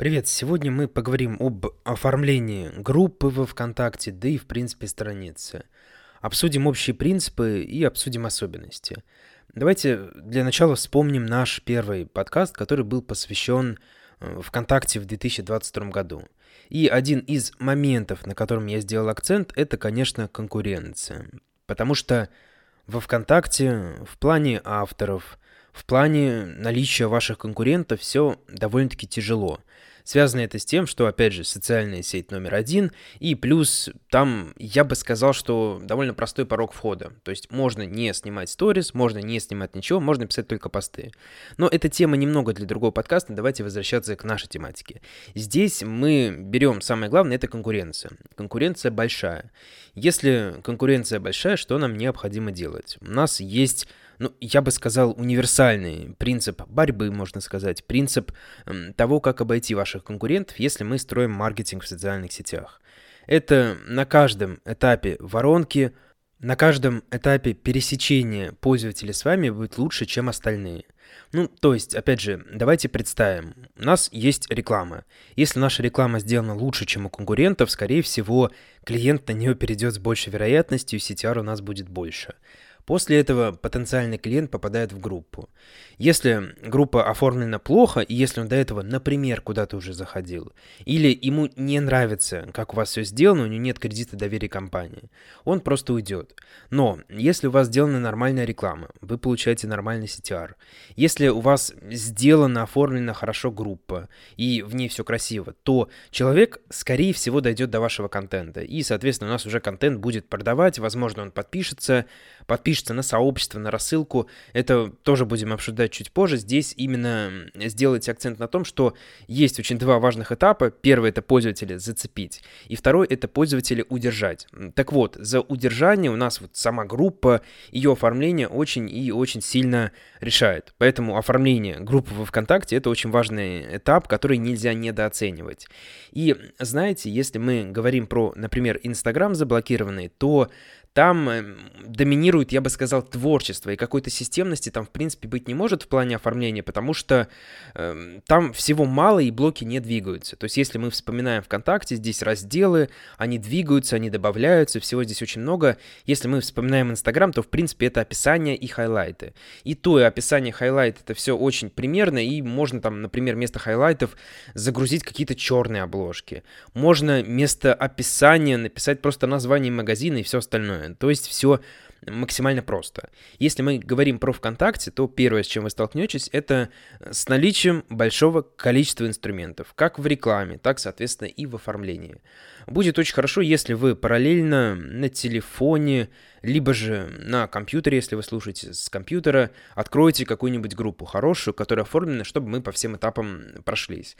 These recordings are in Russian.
Привет! Сегодня мы поговорим об оформлении группы во ВКонтакте, да и в принципе страницы. Обсудим общие принципы и обсудим особенности. Давайте для начала вспомним наш первый подкаст, который был посвящен э, ВКонтакте в 2022 году. И один из моментов, на котором я сделал акцент, это, конечно, конкуренция. Потому что во ВКонтакте в плане авторов, в плане наличия ваших конкурентов все довольно-таки тяжело. Связано это с тем, что, опять же, социальная сеть номер один, и плюс там, я бы сказал, что довольно простой порог входа. То есть можно не снимать сторис, можно не снимать ничего, можно писать только посты. Но эта тема немного для другого подкаста, давайте возвращаться к нашей тематике. Здесь мы берем самое главное, это конкуренция. Конкуренция большая. Если конкуренция большая, что нам необходимо делать? У нас есть ну, я бы сказал, универсальный принцип борьбы, можно сказать, принцип того, как обойти ваших конкурентов, если мы строим маркетинг в социальных сетях. Это на каждом этапе воронки, на каждом этапе пересечения пользователя с вами будет лучше, чем остальные. Ну, то есть, опять же, давайте представим, у нас есть реклама. Если наша реклама сделана лучше, чем у конкурентов, скорее всего, клиент на нее перейдет с большей вероятностью, и CTR у нас будет больше. После этого потенциальный клиент попадает в группу. Если группа оформлена плохо, и если он до этого, например, куда-то уже заходил, или ему не нравится, как у вас все сделано, у него нет кредита доверия компании, он просто уйдет. Но если у вас сделана нормальная реклама, вы получаете нормальный CTR. Если у вас сделана, оформлена хорошо группа, и в ней все красиво, то человек, скорее всего, дойдет до вашего контента. И, соответственно, у нас уже контент будет продавать, возможно, он подпишется, подпишется на сообщество, на рассылку. Это тоже будем обсуждать чуть позже. Здесь именно сделайте акцент на том, что есть очень два важных этапа. Первый — это пользователя зацепить, и второй — это пользователя удержать. Так вот, за удержание у нас вот сама группа, ее оформление очень и очень сильно решает. Поэтому оформление группы во ВКонтакте — это очень важный этап, который нельзя недооценивать. И знаете, если мы говорим про, например, Инстаграм заблокированный, то там эм, доминирует, я бы сказал, творчество, и какой-то системности там, в принципе, быть не может в плане оформления, потому что э, там всего мало, и блоки не двигаются. То есть, если мы вспоминаем ВКонтакте, здесь разделы, они двигаются, они добавляются, всего здесь очень много. Если мы вспоминаем Инстаграм, то, в принципе, это описание и хайлайты. И то, и описание, хайлайт, это все очень примерно, и можно там, например, вместо хайлайтов загрузить какие-то черные обложки. Можно вместо описания написать просто название магазина и все остальное. То есть все максимально просто. Если мы говорим про ВКонтакте, то первое, с чем вы столкнетесь, это с наличием большого количества инструментов, как в рекламе, так, соответственно, и в оформлении. Будет очень хорошо, если вы параллельно на телефоне либо же на компьютере, если вы слушаете с компьютера, откроете какую-нибудь группу хорошую, которая оформлена, чтобы мы по всем этапам прошлись.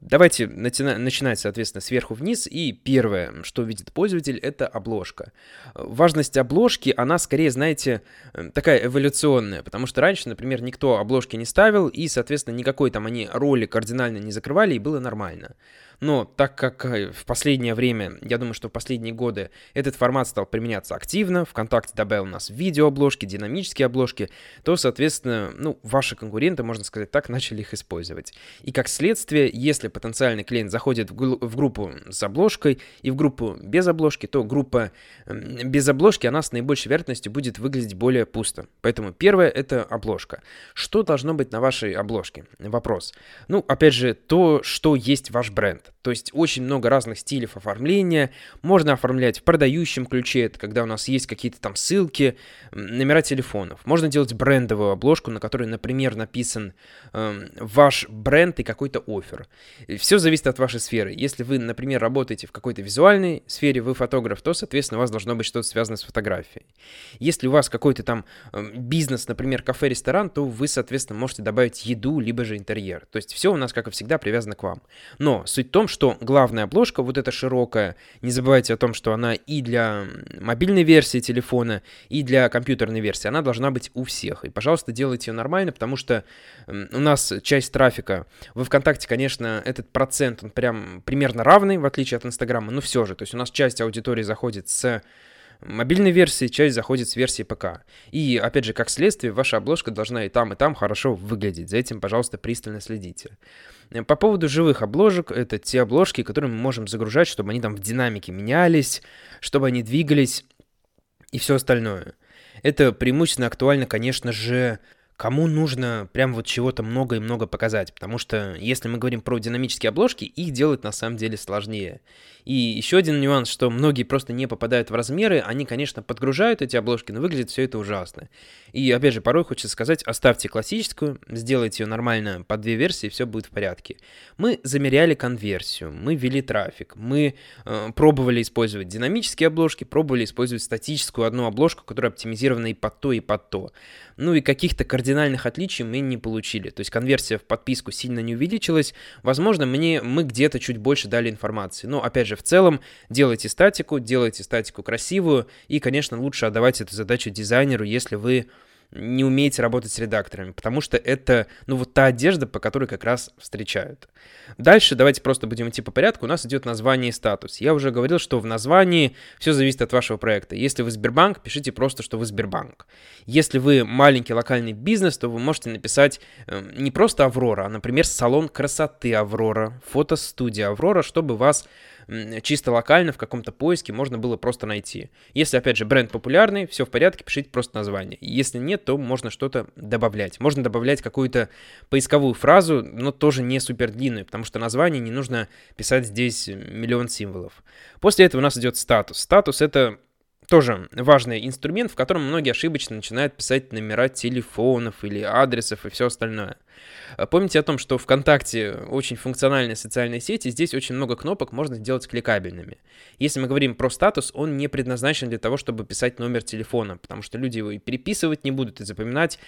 Давайте начинать, соответственно, сверху вниз, и первое, что видит пользователь, это обложка. Важность обложки, она скорее, знаете, такая эволюционная, потому что раньше, например, никто обложки не ставил, и, соответственно, никакой там они роли кардинально не закрывали, и было нормально. Но так как э, в последнее время, я думаю, что в последние годы этот формат стал применяться активно, ВКонтакте добавил у нас видеообложки, динамические обложки, то, соответственно, ну, ваши конкуренты, можно сказать так, начали их использовать. И как следствие, если потенциальный клиент заходит в, группу с обложкой и в группу без обложки, то группа без обложки, она с наибольшей вероятностью будет выглядеть более пусто. Поэтому первое — это обложка. Что должно быть на вашей обложке? Вопрос. Ну, опять же, то, что есть ваш бренд. То есть очень много разных стилей оформления. Можно оформлять в продающем ключе, это когда у нас есть какие-то там ссылки, номера телефонов. Можно делать брендовую обложку, на которой, например, написан э, ваш бренд и какой-то офер. Все зависит от вашей сферы. Если вы, например, работаете в какой-то визуальной сфере, вы фотограф, то, соответственно, у вас должно быть что-то связанное с фотографией. Если у вас какой-то там э, бизнес, например, кафе-ресторан, то вы, соответственно, можете добавить еду, либо же интерьер. То есть все у нас, как и всегда, привязано к вам. Но суть в том, что главная обложка, вот эта широкая, не забывайте о том, что она и для мобильной версии телефона, и для компьютерной версии, она должна быть у всех. И, пожалуйста, делайте ее нормально, потому что у нас часть трафика, во ВКонтакте, конечно, этот процент, он прям примерно равный, в отличие от Инстаграма, но все же, то есть у нас часть аудитории заходит с мобильной версии, часть заходит с версии ПК. И, опять же, как следствие, ваша обложка должна и там, и там хорошо выглядеть. За этим, пожалуйста, пристально следите. По поводу живых обложек, это те обложки, которые мы можем загружать, чтобы они там в динамике менялись, чтобы они двигались и все остальное. Это преимущественно актуально, конечно же, кому нужно прям вот чего-то много и много показать, потому что если мы говорим про динамические обложки, их делать на самом деле сложнее. И еще один нюанс, что многие просто не попадают в размеры, они, конечно, подгружают эти обложки, но выглядит все это ужасно. И, опять же, порой хочется сказать, оставьте классическую, сделайте ее нормально по две версии, все будет в порядке. Мы замеряли конверсию, мы ввели трафик, мы э, пробовали использовать динамические обложки, пробовали использовать статическую одну обложку, которая оптимизирована и под то, и под то. Ну и каких-то кардинальных отличий мы не получили. То есть конверсия в подписку сильно не увеличилась. Возможно, мне, мы где-то чуть больше дали информации. Но, опять же, в целом, делайте статику, делайте статику красивую. И, конечно, лучше отдавать эту задачу дизайнеру, если вы не умеете работать с редакторами, потому что это, ну, вот та одежда, по которой как раз встречают. Дальше давайте просто будем идти по порядку. У нас идет название и статус. Я уже говорил, что в названии все зависит от вашего проекта. Если вы Сбербанк, пишите просто, что вы Сбербанк. Если вы маленький локальный бизнес, то вы можете написать э, не просто Аврора, а, например, салон красоты Аврора, фотостудия Аврора, чтобы вас чисто локально в каком-то поиске можно было просто найти. Если, опять же, бренд популярный, все в порядке, пишите просто название. Если нет, то можно что-то добавлять. Можно добавлять какую-то поисковую фразу, но тоже не супер длинную, потому что название не нужно писать здесь миллион символов. После этого у нас идет статус. Статус — это тоже важный инструмент, в котором многие ошибочно начинают писать номера телефонов или адресов и все остальное. А помните о том, что ВКонтакте очень функциональная социальная сеть, и здесь очень много кнопок можно сделать кликабельными. Если мы говорим про статус, он не предназначен для того, чтобы писать номер телефона, потому что люди его и переписывать не будут, и запоминать,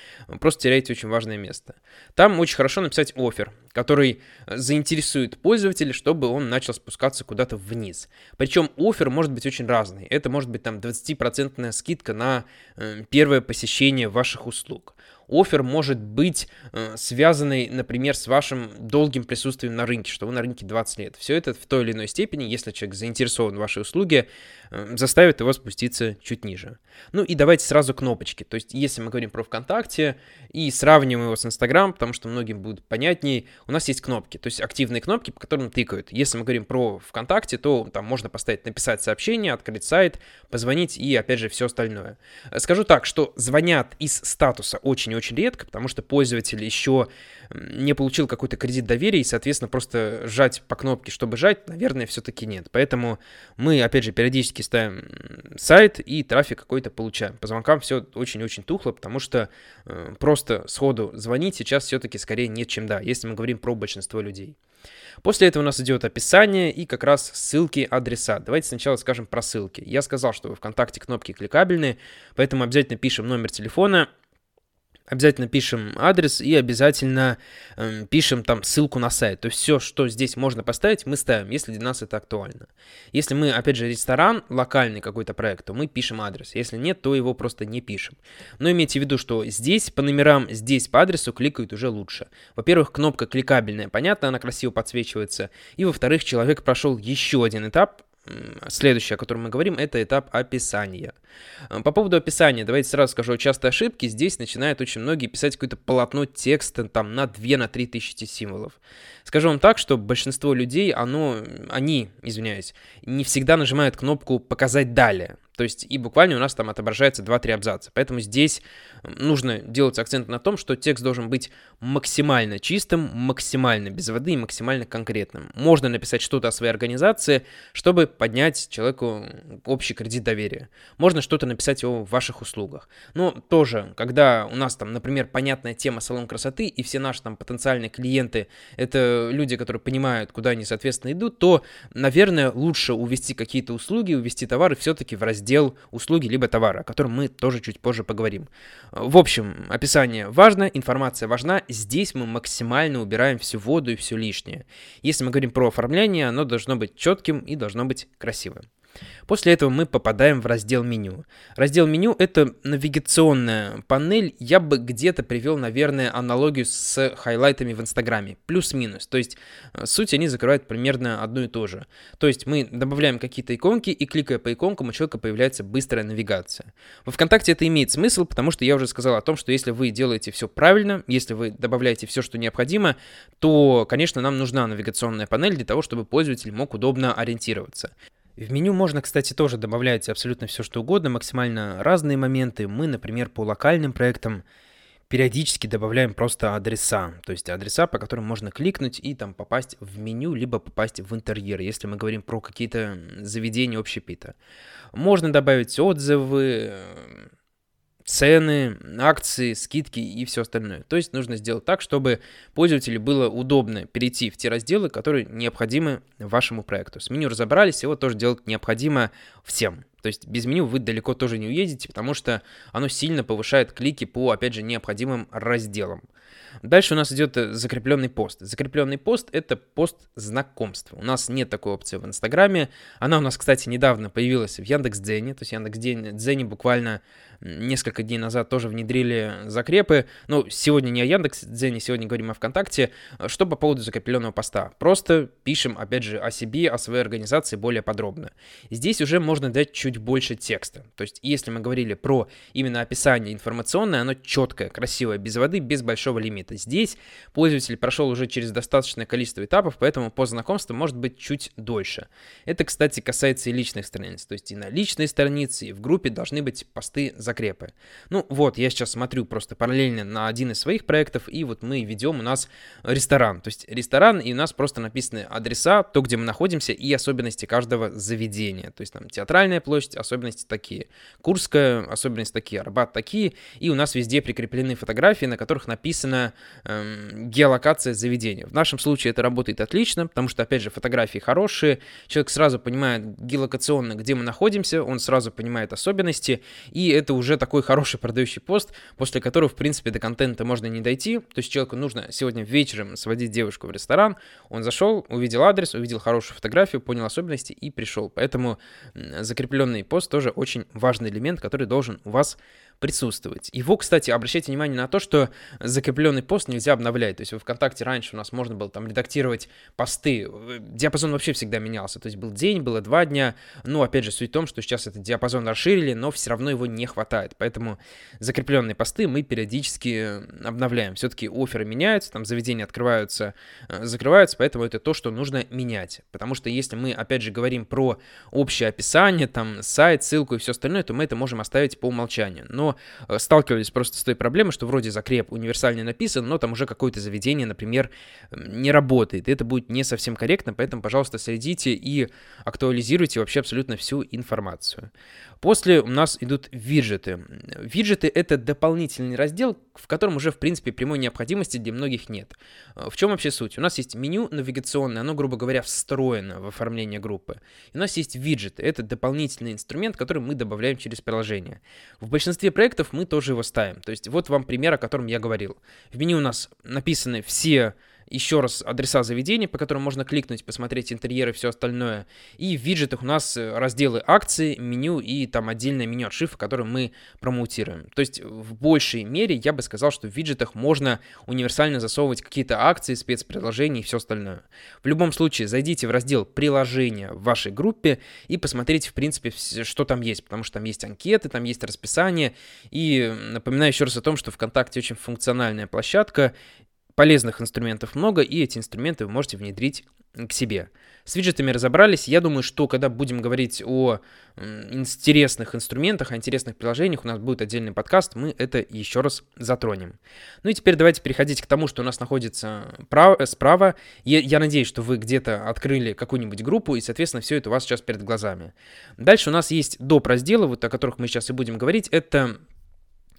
просто теряете очень важное место. Там очень хорошо написать офер, который заинтересует пользователя, чтобы он начал спускаться куда-то вниз. Причем офер может быть очень разный. Это может быть там 20% скидка на э, первое посещение ваших услуг офер может быть э, связанный, например, с вашим долгим присутствием на рынке, что вы на рынке 20 лет. Все это в той или иной степени, если человек заинтересован в вашей услуге, э, заставит его спуститься чуть ниже. Ну и давайте сразу кнопочки. То есть, если мы говорим про ВКонтакте и сравниваем его с Инстаграм, потому что многим будет понятней, у нас есть кнопки, то есть активные кнопки, по которым тыкают. Если мы говорим про ВКонтакте, то там можно поставить написать сообщение, открыть сайт, позвонить и, опять же, все остальное. Скажу так, что звонят из статуса очень-очень очень редко, потому что пользователь еще не получил какой-то кредит доверия, и, соответственно, просто жать по кнопке, чтобы жать, наверное, все-таки нет. Поэтому мы, опять же, периодически ставим сайт и трафик какой-то получаем. По звонкам все очень-очень тухло, потому что э, просто сходу звонить сейчас все-таки скорее нет, чем да, если мы говорим про большинство людей. После этого у нас идет описание и как раз ссылки, адреса. Давайте сначала скажем про ссылки. Я сказал, что в ВКонтакте кнопки кликабельные, поэтому обязательно пишем номер телефона, обязательно пишем адрес и обязательно э, пишем там ссылку на сайт. То есть все, что здесь можно поставить, мы ставим, если для нас это актуально. Если мы, опять же, ресторан, локальный какой-то проект, то мы пишем адрес. Если нет, то его просто не пишем. Но имейте в виду, что здесь по номерам, здесь по адресу кликают уже лучше. Во-первых, кнопка кликабельная, понятно, она красиво подсвечивается. И во-вторых, человек прошел еще один этап, Следующее, о котором мы говорим, это этап описания. Э, по поводу описания, давайте сразу скажу, часто ошибки. Здесь начинают очень многие писать какое-то полотно текста там на 2-3 на тысячи символов. Скажу вам так, что большинство людей, оно, они, извиняюсь, не всегда нажимают кнопку «Показать далее». То есть и буквально у нас там отображается 2-3 абзаца. Поэтому здесь нужно делать акцент на том, что текст должен быть максимально чистым, максимально без воды и максимально конкретным. Можно написать что-то о своей организации, чтобы поднять человеку общий кредит доверия. Можно что-то написать о ваших услугах. Но тоже, когда у нас там, например, понятная тема салон красоты, и все наши там потенциальные клиенты — это люди, которые понимают, куда они, соответственно, идут, то, наверное, лучше увести какие-то услуги, увести товары все-таки в раздел раздел услуги либо товара, о котором мы тоже чуть позже поговорим. В общем, описание важно, информация важна. Здесь мы максимально убираем всю воду и все лишнее. Если мы говорим про оформление, оно должно быть четким и должно быть красивым. После этого мы попадаем в раздел меню. Раздел меню — это навигационная панель. Я бы где-то привел, наверное, аналогию с хайлайтами в Инстаграме. Плюс-минус. То есть э, суть они закрывают примерно одно и то же. То есть мы добавляем какие-то иконки, и кликая по иконкам, у человека появляется быстрая навигация. Во ВКонтакте это имеет смысл, потому что я уже сказал о том, что если вы делаете все правильно, если вы добавляете все, что необходимо, то, конечно, нам нужна навигационная панель для того, чтобы пользователь мог удобно ориентироваться. В меню можно, кстати, тоже добавлять абсолютно все, что угодно, максимально разные моменты. Мы, например, по локальным проектам периодически добавляем просто адреса, то есть адреса, по которым можно кликнуть и там попасть в меню, либо попасть в интерьер, если мы говорим про какие-то заведения общепита. Можно добавить отзывы, цены, акции, скидки и все остальное. То есть нужно сделать так, чтобы пользователю было удобно перейти в те разделы, которые необходимы вашему проекту. С меню разобрались, его тоже делать необходимо всем. То есть без меню вы далеко тоже не уедете, потому что оно сильно повышает клики по, опять же, необходимым разделам. Дальше у нас идет э, закрепленный пост. Закрепленный пост — это пост знакомства. У нас нет такой опции в Инстаграме. Она у нас, кстати, недавно появилась в Яндекс.Дзене. То есть Яндекс.Дзене буквально несколько дней назад тоже внедрили закрепы. Ну, сегодня не о Яндекс.Дзене, сегодня говорим о ВКонтакте. Что по поводу закрепленного поста? Просто пишем, опять же, о себе, о своей организации более подробно. Здесь уже можно дать чуть больше текста. То есть, если мы говорили про именно описание информационное, оно четкое, красивое, без воды, без большого лимита. Здесь пользователь прошел уже через достаточное количество этапов, поэтому по знакомству может быть чуть дольше. Это, кстати, касается и личных страниц. То есть и на личной странице, и в группе должны быть посты за закрепы. Ну вот, я сейчас смотрю просто параллельно на один из своих проектов, и вот мы ведем у нас ресторан. То есть ресторан, и у нас просто написаны адреса, то, где мы находимся, и особенности каждого заведения. То есть там театральная площадь, особенности такие. Курская, особенности такие. Арбат такие. И у нас везде прикреплены фотографии, на которых написана эм, геолокация заведения. В нашем случае это работает отлично, потому что, опять же, фотографии хорошие. Человек сразу понимает геолокационно, где мы находимся, он сразу понимает особенности, и это уже такой хороший продающий пост, после которого, в принципе, до контента можно не дойти. То есть человеку нужно сегодня вечером сводить девушку в ресторан. Он зашел, увидел адрес, увидел хорошую фотографию, понял особенности и пришел. Поэтому закрепленный пост тоже очень важный элемент, который должен у вас присутствовать. Его, кстати, обращайте внимание на то, что закрепленный пост нельзя обновлять. То есть в ВКонтакте раньше у нас можно было там редактировать посты. Диапазон вообще всегда менялся. То есть был день, было два дня. Ну, опять же, суть в том, что сейчас этот диапазон расширили, но все равно его не хватает. Поэтому закрепленные посты мы периодически обновляем. Все-таки оферы меняются, там заведения открываются, э, закрываются, поэтому это то, что нужно менять. Потому что если мы, опять же, говорим про общее описание, там сайт, ссылку и все остальное, то мы это можем оставить по умолчанию. Но Э, сталкивались просто с той проблемой, что вроде закреп универсальный написан, но там уже какое-то заведение, например, не работает. И это будет не совсем корректно, поэтому, пожалуйста, следите и актуализируйте вообще абсолютно всю информацию. После у нас идут виджеты. Виджеты — это дополнительный раздел, в котором уже, в принципе, прямой необходимости для многих нет. Э, в чем вообще суть? У нас есть меню навигационное, оно, грубо говоря, встроено в оформление группы. И у нас есть виджеты. Это дополнительный инструмент, который мы добавляем через приложение. В большинстве проектов мы тоже его ставим. То есть вот вам пример, о котором я говорил. В меню у нас написаны все еще раз адреса заведений, по которым можно кликнуть, посмотреть интерьеры и все остальное. И в виджетах у нас э, разделы акции, меню и там отдельное меню отшифа, которое мы промоутируем. То есть в большей мере я бы сказал, что в виджетах можно универсально засовывать какие-то акции, спецпредложения и все остальное. В любом случае, зайдите в раздел приложения в вашей группе и посмотрите, в принципе, что там есть, потому что там есть анкеты, там есть расписание. И напоминаю еще раз о том, что ВКонтакте очень функциональная площадка, полезных инструментов много, и эти инструменты вы можете внедрить к себе. С виджетами разобрались. Я думаю, что когда будем говорить о интересных инструментах, о интересных приложениях, у нас будет отдельный подкаст, мы это еще раз затронем. Ну и теперь давайте переходить к тому, что у нас находится прав... Справа. Я, я надеюсь, что вы где-то открыли какую-нибудь группу, и, соответственно, все это у вас сейчас перед глазами. Дальше у нас есть доп. разделы, вот о которых мы сейчас и будем говорить. Это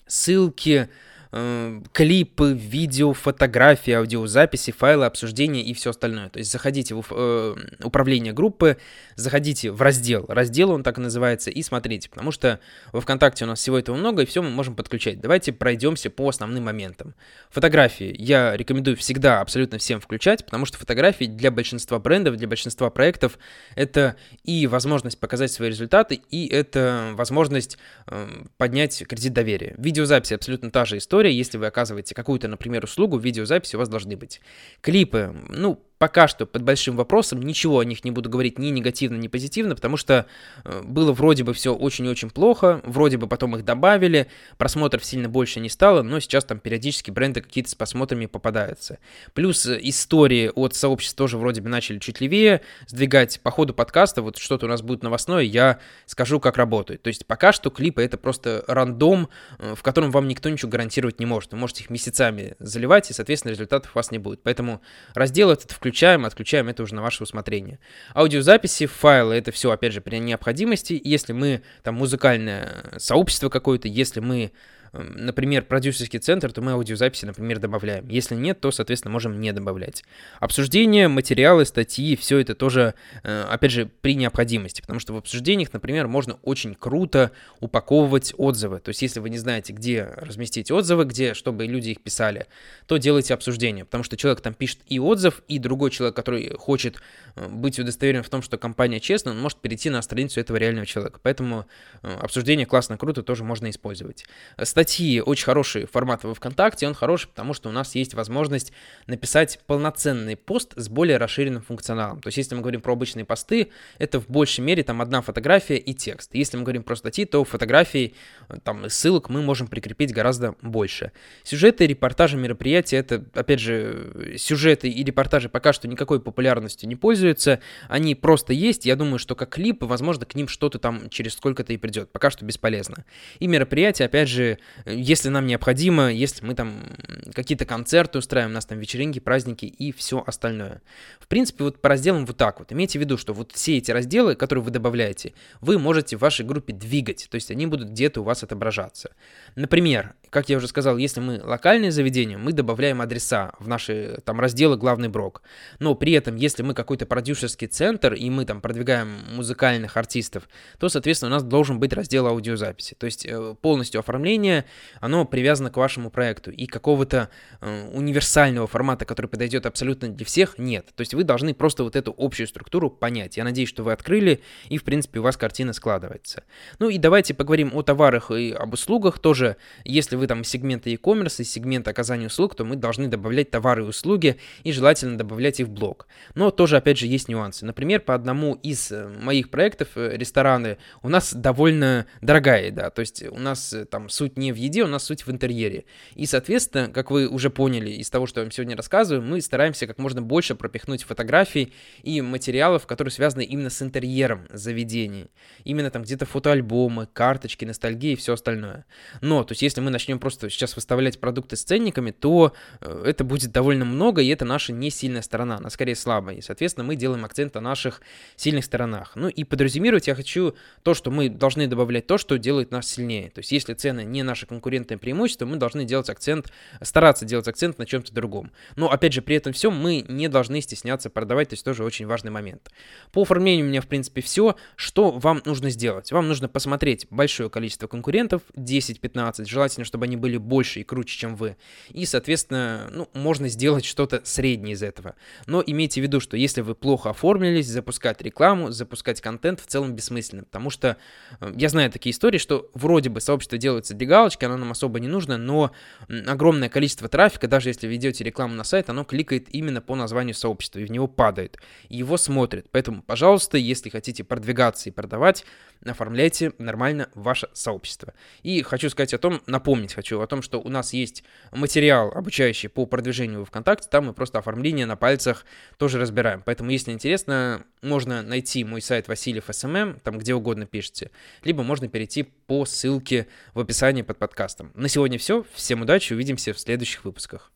ссылки, э, клипы, видео, фотографии, аудиозаписи, файлы, обсуждения и все остальное. То есть заходите в э, управление группы, заходите в раздел, раздел он так и называется, и смотрите, потому что во ВКонтакте у нас всего этого много, и все мы можем подключать. Давайте пройдемся по основным моментам. Фотографии я рекомендую всегда абсолютно всем включать, потому что фотографии для большинства брендов, для большинства проектов это и возможность показать свои результаты, и это возможность э, поднять кредит доверия. Видеозаписи абсолютно та же история. Если вы оказываете какую-то, например, услугу, видеозаписи у вас должны быть. Клипы, ну, пока что под большим вопросом, ничего о них не буду говорить ни негативно, ни позитивно, потому что э, было вроде бы все очень-очень плохо, вроде бы потом их добавили, просмотров сильно больше не стало, но сейчас там периодически бренды какие-то с просмотрами попадаются. Плюс э, истории от сообществ тоже вроде бы начали чуть левее сдвигать по ходу подкаста, вот что-то у нас будет новостное, я скажу, как работает. То есть пока что клипы это просто рандом, э, в котором вам никто ничего гарантировать не может. Вы можете их месяцами заливать, и, соответственно, результатов у вас не будет. Поэтому раздел этот включен включаем, отключаем, это уже на ваше усмотрение. Аудиозаписи, файлы, это все, опять же, при необходимости. Если мы, там, музыкальное сообщество какое-то, если мы например, продюсерский центр, то мы аудиозаписи, например, добавляем. Если нет, то, соответственно, можем не добавлять. Обсуждение, материалы, статьи, все это тоже, э, опять же, при необходимости, потому что в обсуждениях, например, можно очень круто упаковывать отзывы. То есть, если вы не знаете, где разместить отзывы, где, чтобы люди их писали, то делайте обсуждение, потому что человек там пишет и отзыв, и другой человек, который хочет э, быть удостоверен в том, что компания честная, он может перейти на страницу этого реального человека. Поэтому э, обсуждение классно, круто, тоже можно использовать статьи очень хороший формат во ВКонтакте, он хороший, потому что у нас есть возможность написать полноценный пост с более расширенным функционалом. То есть, если мы говорим про обычные посты, это в большей мере там одна фотография и текст. Если мы говорим про статьи, то фотографий, там, ссылок мы можем прикрепить гораздо больше. Сюжеты, репортажи, мероприятия, это, опять же, сюжеты и репортажи пока что никакой популярностью не пользуются, они просто есть, я думаю, что как клипы, возможно, к ним что-то там через сколько-то и придет, пока что бесполезно. И мероприятия, опять же, если нам необходимо, если мы там какие-то концерты устраиваем, у нас там вечеринки, праздники и все остальное. В принципе, вот по разделам вот так вот. Имейте в виду, что вот все эти разделы, которые вы добавляете, вы можете в вашей группе двигать, то есть они будут где-то у вас отображаться. Например, как я уже сказал, если мы локальное заведение, мы добавляем адреса в наши там разделы главный брок. Но при этом, если мы какой-то продюсерский центр и мы там продвигаем музыкальных артистов, то, соответственно, у нас должен быть раздел аудиозаписи. То есть э, полностью оформление оно привязано к вашему проекту. И какого-то э, универсального формата, который подойдет абсолютно для всех, нет. То есть вы должны просто вот эту общую структуру понять. Я надеюсь, что вы открыли, и, в принципе, у вас картина складывается. Ну и давайте поговорим о товарах и об услугах тоже. Если вы там из сегмента e-commerce, из сегмента оказания услуг, то мы должны добавлять товары и услуги, и желательно добавлять их в блог. Но тоже, опять же, есть нюансы. Например, по одному из э, моих проектов, э, рестораны, у нас довольно дорогая еда. То есть у нас там суть не в еде, у нас суть в интерьере. И, соответственно, как вы уже поняли из того, что я вам сегодня рассказываю, мы стараемся как можно больше пропихнуть фотографий и материалов, которые связаны именно с интерьером заведений. Именно там где-то фотоальбомы, карточки, ностальгии и все остальное. Но, то есть, если мы начнем просто сейчас выставлять продукты с ценниками, то э, это будет довольно много, и это наша не сильная сторона, она скорее слабая. И, соответственно, мы делаем акцент на наших сильных сторонах. Ну и подразумевать я хочу то, что мы должны добавлять то, что делает нас сильнее. То есть, если цены не наши конкурентное преимущество, мы должны делать акцент, стараться делать акцент на чем-то другом. Но, опять же, при этом всем мы не должны стесняться продавать, то есть тоже очень важный момент. По оформлению у меня, в принципе, все. Что вам нужно сделать? Вам нужно посмотреть большое количество конкурентов, 10-15, желательно, чтобы они были больше и круче, чем вы. И, соответственно, ну, можно сделать что-то среднее из этого. Но имейте в виду, что если вы плохо оформились, запускать рекламу, запускать контент в целом бессмысленно, потому что э, я знаю такие истории, что вроде бы сообщество делается для галочки, оно нам особо не нужно, но огромное количество трафика, даже если вы ведете рекламу на сайт, оно кликает именно по названию сообщества и в него падает, и его смотрит. Поэтому, пожалуйста, если хотите продвигаться и продавать, оформляйте нормально ваше сообщество. И хочу сказать о том, напомнить хочу о том, что у нас есть материал, обучающий по продвижению в ВКонтакте, там мы просто оформление на пальцах тоже разбираем. Поэтому, если интересно, можно найти мой сайт Васильев SMM, там где угодно пишите, либо можно перейти по ссылке в описании под подкастом. На сегодня все. Всем удачи, увидимся в следующих выпусках.